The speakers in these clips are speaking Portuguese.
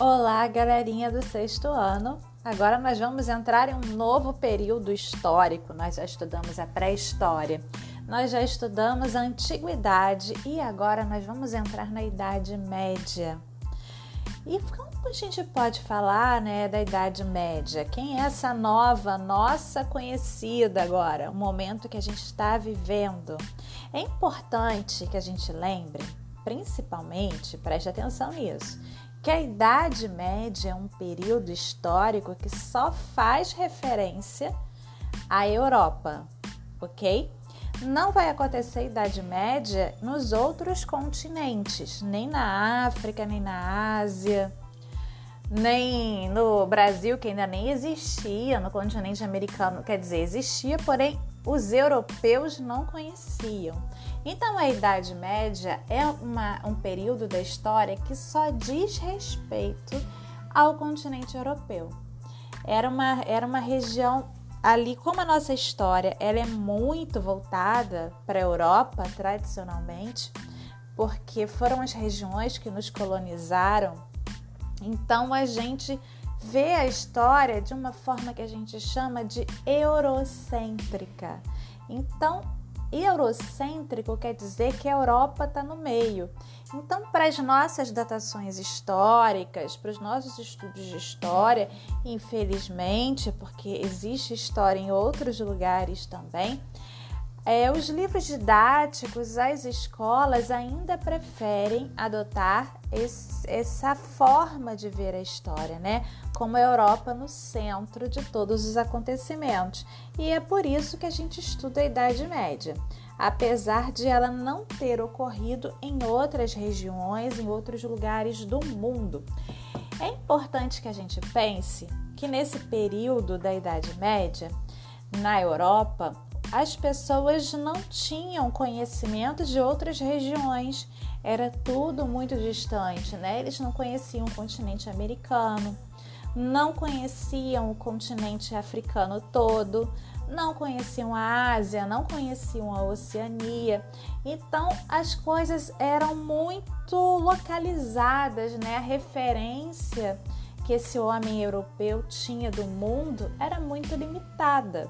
Olá, galerinha do sexto ano. Agora nós vamos entrar em um novo período histórico. Nós já estudamos a pré-história, nós já estudamos a antiguidade e agora nós vamos entrar na Idade Média. E como a gente pode falar né, da Idade Média? Quem é essa nova, nossa conhecida agora, o momento que a gente está vivendo? É importante que a gente lembre, principalmente, preste atenção nisso, que a Idade Média é um período histórico que só faz referência à Europa, ok? Não vai acontecer a Idade Média nos outros continentes, nem na África, nem na Ásia, nem no Brasil, que ainda nem existia, no continente americano, quer dizer, existia, porém os europeus não conheciam. Então, a Idade Média é uma, um período da história que só diz respeito ao continente europeu. Era uma, era uma região ali, como a nossa história ela é muito voltada para a Europa tradicionalmente, porque foram as regiões que nos colonizaram. Então, a gente vê a história de uma forma que a gente chama de eurocêntrica. Então, eurocêntrico quer dizer que a Europa está no meio. Então, para as nossas datações históricas, para os nossos estudos de história, infelizmente, porque existe história em outros lugares também, é, os livros didáticos, as escolas ainda preferem adotar esse, essa forma de ver a história, né? Como a Europa no centro de todos os acontecimentos. E é por isso que a gente estuda a Idade Média, apesar de ela não ter ocorrido em outras regiões, em outros lugares do mundo. É importante que a gente pense que nesse período da Idade Média, na Europa, as pessoas não tinham conhecimento de outras regiões, era tudo muito distante, né? Eles não conheciam o continente americano, não conheciam o continente africano todo, não conheciam a Ásia, não conheciam a Oceania. Então as coisas eram muito localizadas, né? A referência que esse homem europeu tinha do mundo era muito limitada.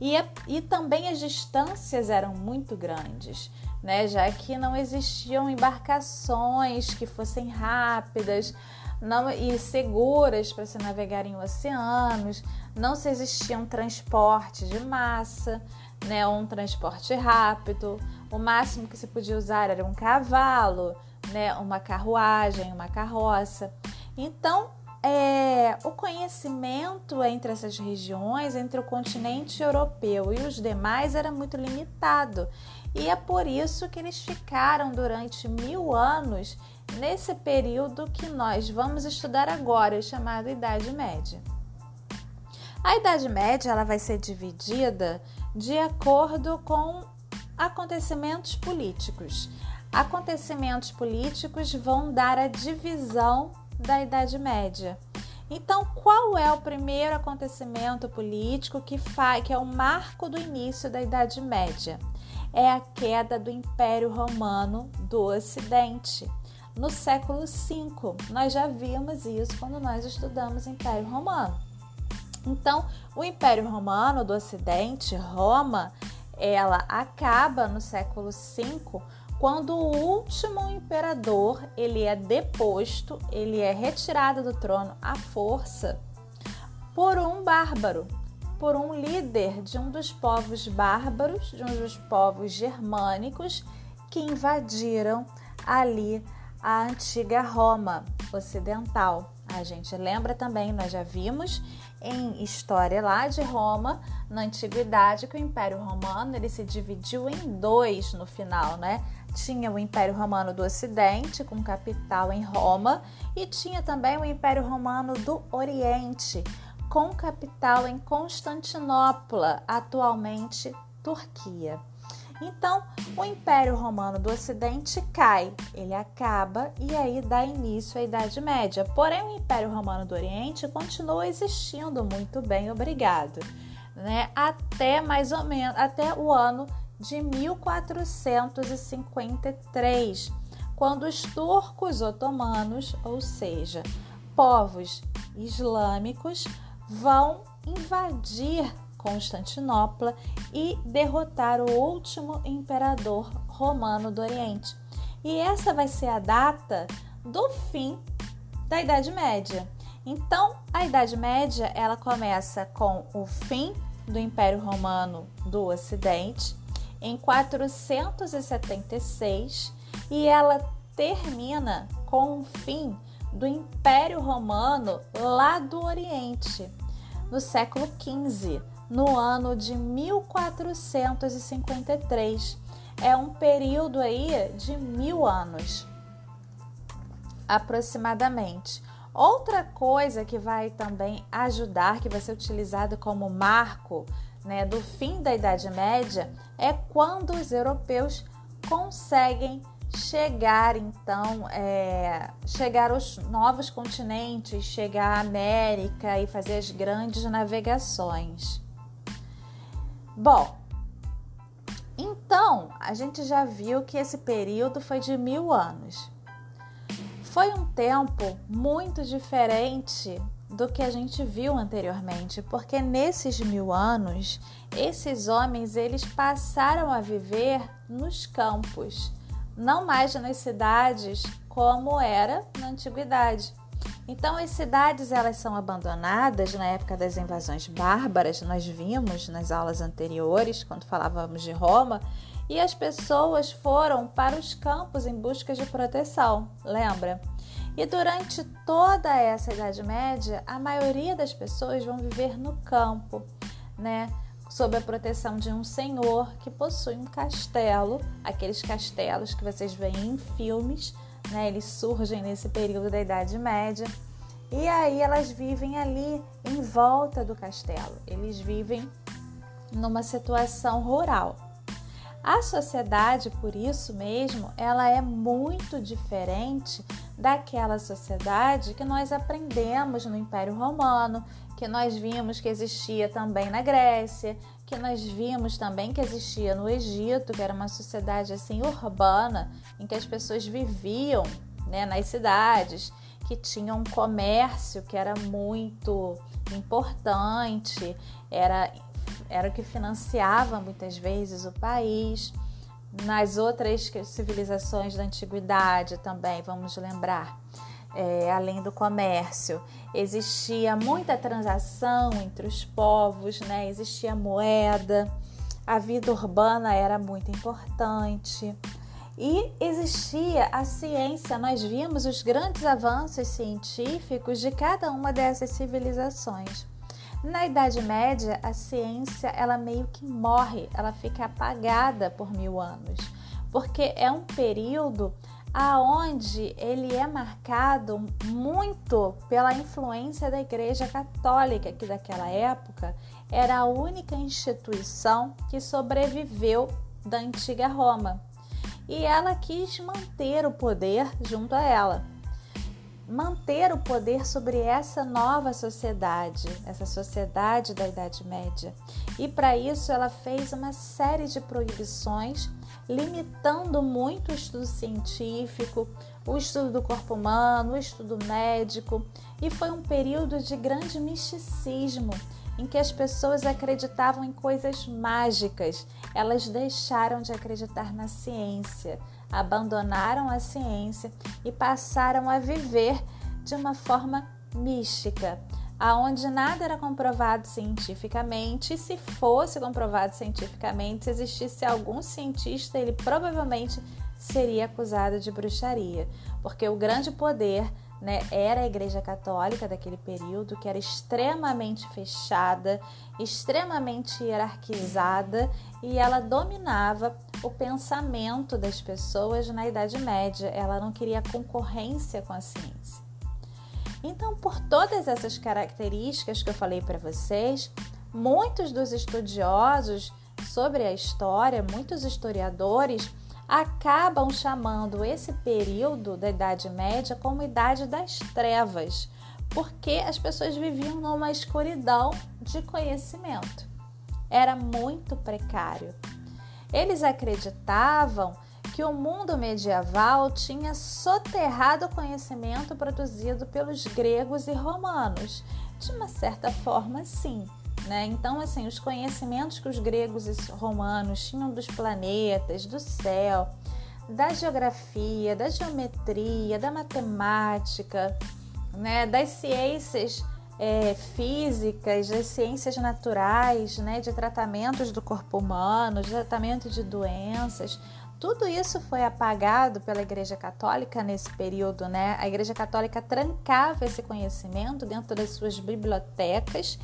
E, e também as distâncias eram muito grandes, né? já que não existiam embarcações que fossem rápidas não, e seguras para se navegar em oceanos, não se existia um transporte de massa, né? um transporte rápido, o máximo que se podia usar era um cavalo, né? uma carruagem, uma carroça. Então, é, o conhecimento entre essas regiões, entre o continente europeu e os demais, era muito limitado. E é por isso que eles ficaram durante mil anos nesse período que nós vamos estudar agora, chamado Idade Média. A Idade Média ela vai ser dividida de acordo com acontecimentos políticos. Acontecimentos políticos vão dar a divisão da Idade Média. Então, qual é o primeiro acontecimento político que, faz, que é o marco do início da Idade Média? É a queda do Império Romano do Ocidente. No século V, nós já vimos isso quando nós estudamos Império Romano. Então, o Império Romano do Ocidente, Roma, ela acaba no século V quando o último imperador ele é deposto, ele é retirado do trono à força por um bárbaro, por um líder de um dos povos bárbaros, de um dos povos germânicos que invadiram ali a antiga Roma ocidental. A gente lembra também, nós já vimos em história lá de Roma, na antiguidade, que o Império Romano ele se dividiu em dois no final, né? Tinha o Império Romano do Ocidente, com capital em Roma, e tinha também o Império Romano do Oriente, com capital em Constantinopla, atualmente Turquia. Então, o Império Romano do Ocidente cai, ele acaba e aí dá início à Idade Média. Porém, o Império Romano do Oriente continua existindo muito bem, obrigado, né? Até mais ou menos até o ano de 1453, quando os turcos otomanos, ou seja, povos islâmicos, vão invadir Constantinopla e derrotar o último imperador romano do Oriente. E essa vai ser a data do fim da Idade Média. Então, a Idade Média ela começa com o fim do Império Romano do Ocidente em 476 e ela termina com o fim do Império Romano lá do Oriente, no século XV, no ano de 1453. É um período aí de mil anos, aproximadamente. Outra coisa que vai também ajudar, que vai ser utilizada como marco né, do fim da Idade Média, é quando os europeus conseguem chegar então é, chegar aos novos continentes, chegar à América e fazer as grandes navegações. Bom, então a gente já viu que esse período foi de mil anos. Foi um tempo muito diferente do que a gente viu anteriormente, porque nesses mil anos, esses homens eles passaram a viver nos campos, não mais nas cidades como era na antiguidade. Então as cidades elas são abandonadas na época das invasões bárbaras, nós vimos nas aulas anteriores quando falávamos de Roma, e as pessoas foram para os campos em busca de proteção, lembra? E durante toda essa Idade Média, a maioria das pessoas vão viver no campo, né? Sob a proteção de um senhor que possui um castelo, aqueles castelos que vocês veem em filmes, né? Eles surgem nesse período da Idade Média. E aí elas vivem ali em volta do castelo. Eles vivem numa situação rural. A sociedade, por isso mesmo, ela é muito diferente daquela sociedade que nós aprendemos no Império Romano, que nós vimos que existia também na Grécia, que nós vimos também que existia no Egito, que era uma sociedade assim urbana, em que as pessoas viviam né, nas cidades, que tinham um comércio que era muito importante, era era o que financiava muitas vezes o país. Nas outras civilizações da antiguidade também, vamos lembrar, é, além do comércio, existia muita transação entre os povos, né? existia moeda, a vida urbana era muito importante. E existia a ciência, nós vimos os grandes avanços científicos de cada uma dessas civilizações. Na Idade Média, a ciência ela meio que morre, ela fica apagada por mil anos, porque é um período aonde ele é marcado muito pela influência da Igreja Católica, que daquela época era a única instituição que sobreviveu da antiga Roma. E ela quis manter o poder junto a ela manter o poder sobre essa nova sociedade, essa sociedade da Idade Média. E para isso ela fez uma série de proibições, limitando muito o estudo científico, o estudo do corpo humano, o estudo médico, e foi um período de grande misticismo em que as pessoas acreditavam em coisas mágicas, elas deixaram de acreditar na ciência abandonaram a ciência e passaram a viver de uma forma mística, aonde nada era comprovado cientificamente, e se fosse comprovado cientificamente, se existisse algum cientista, ele provavelmente seria acusado de bruxaria, porque o grande poder né, era a Igreja Católica daquele período, que era extremamente fechada, extremamente hierarquizada e ela dominava o pensamento das pessoas na Idade Média. Ela não queria concorrência com a ciência. Então, por todas essas características que eu falei para vocês, muitos dos estudiosos sobre a história, muitos historiadores, acabam chamando esse período da Idade Média como Idade das Trevas, porque as pessoas viviam numa escuridão de conhecimento. Era muito precário. Eles acreditavam que o mundo medieval tinha soterrado o conhecimento produzido pelos gregos e romanos. De uma certa forma, sim. Né? Então, assim, os conhecimentos que os gregos e romanos tinham dos planetas, do céu, da geografia, da geometria, da matemática, né? das ciências é, físicas, das ciências naturais, né? de tratamentos do corpo humano, de tratamento de doenças, tudo isso foi apagado pela Igreja Católica nesse período, né? A Igreja Católica trancava esse conhecimento dentro das suas bibliotecas,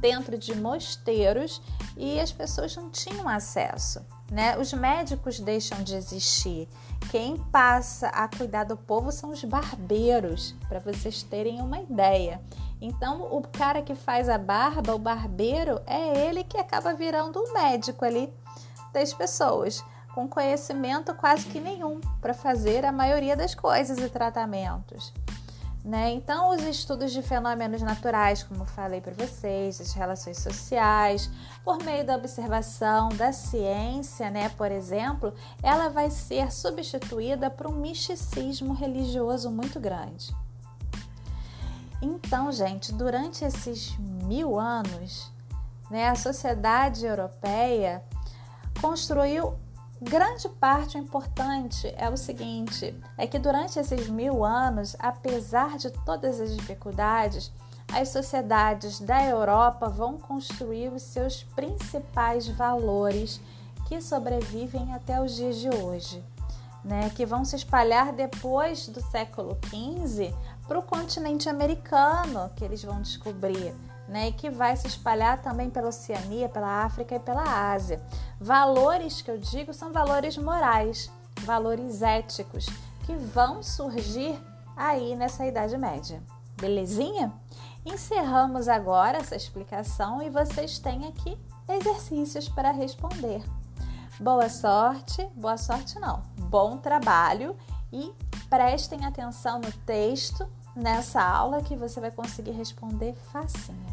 dentro de mosteiros e as pessoas não tinham acesso, né? Os médicos deixam de existir. Quem passa a cuidar do povo são os barbeiros, para vocês terem uma ideia. Então, o cara que faz a barba, o barbeiro, é ele que acaba virando o médico ali das pessoas com conhecimento quase que nenhum para fazer a maioria das coisas e tratamentos. Né? Então, os estudos de fenômenos naturais, como falei para vocês, as relações sociais, por meio da observação da ciência, né, por exemplo, ela vai ser substituída por um misticismo religioso muito grande. Então, gente, durante esses mil anos, né, a sociedade europeia construiu Grande parte importante é o seguinte: é que durante esses mil anos, apesar de todas as dificuldades, as sociedades da Europa vão construir os seus principais valores que sobrevivem até os dias de hoje, né? que vão se espalhar depois do século XV para o continente americano, que eles vão descobrir né, e que vai se espalhar também pela Oceania, pela África e pela Ásia. Valores que eu digo são valores morais, valores éticos que vão surgir aí nessa Idade Média. Belezinha? Encerramos agora essa explicação e vocês têm aqui exercícios para responder. Boa sorte, boa sorte não, bom trabalho e prestem atenção no texto nessa aula que você vai conseguir responder facinho.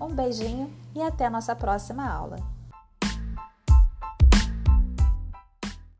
Um beijinho e até a nossa próxima aula.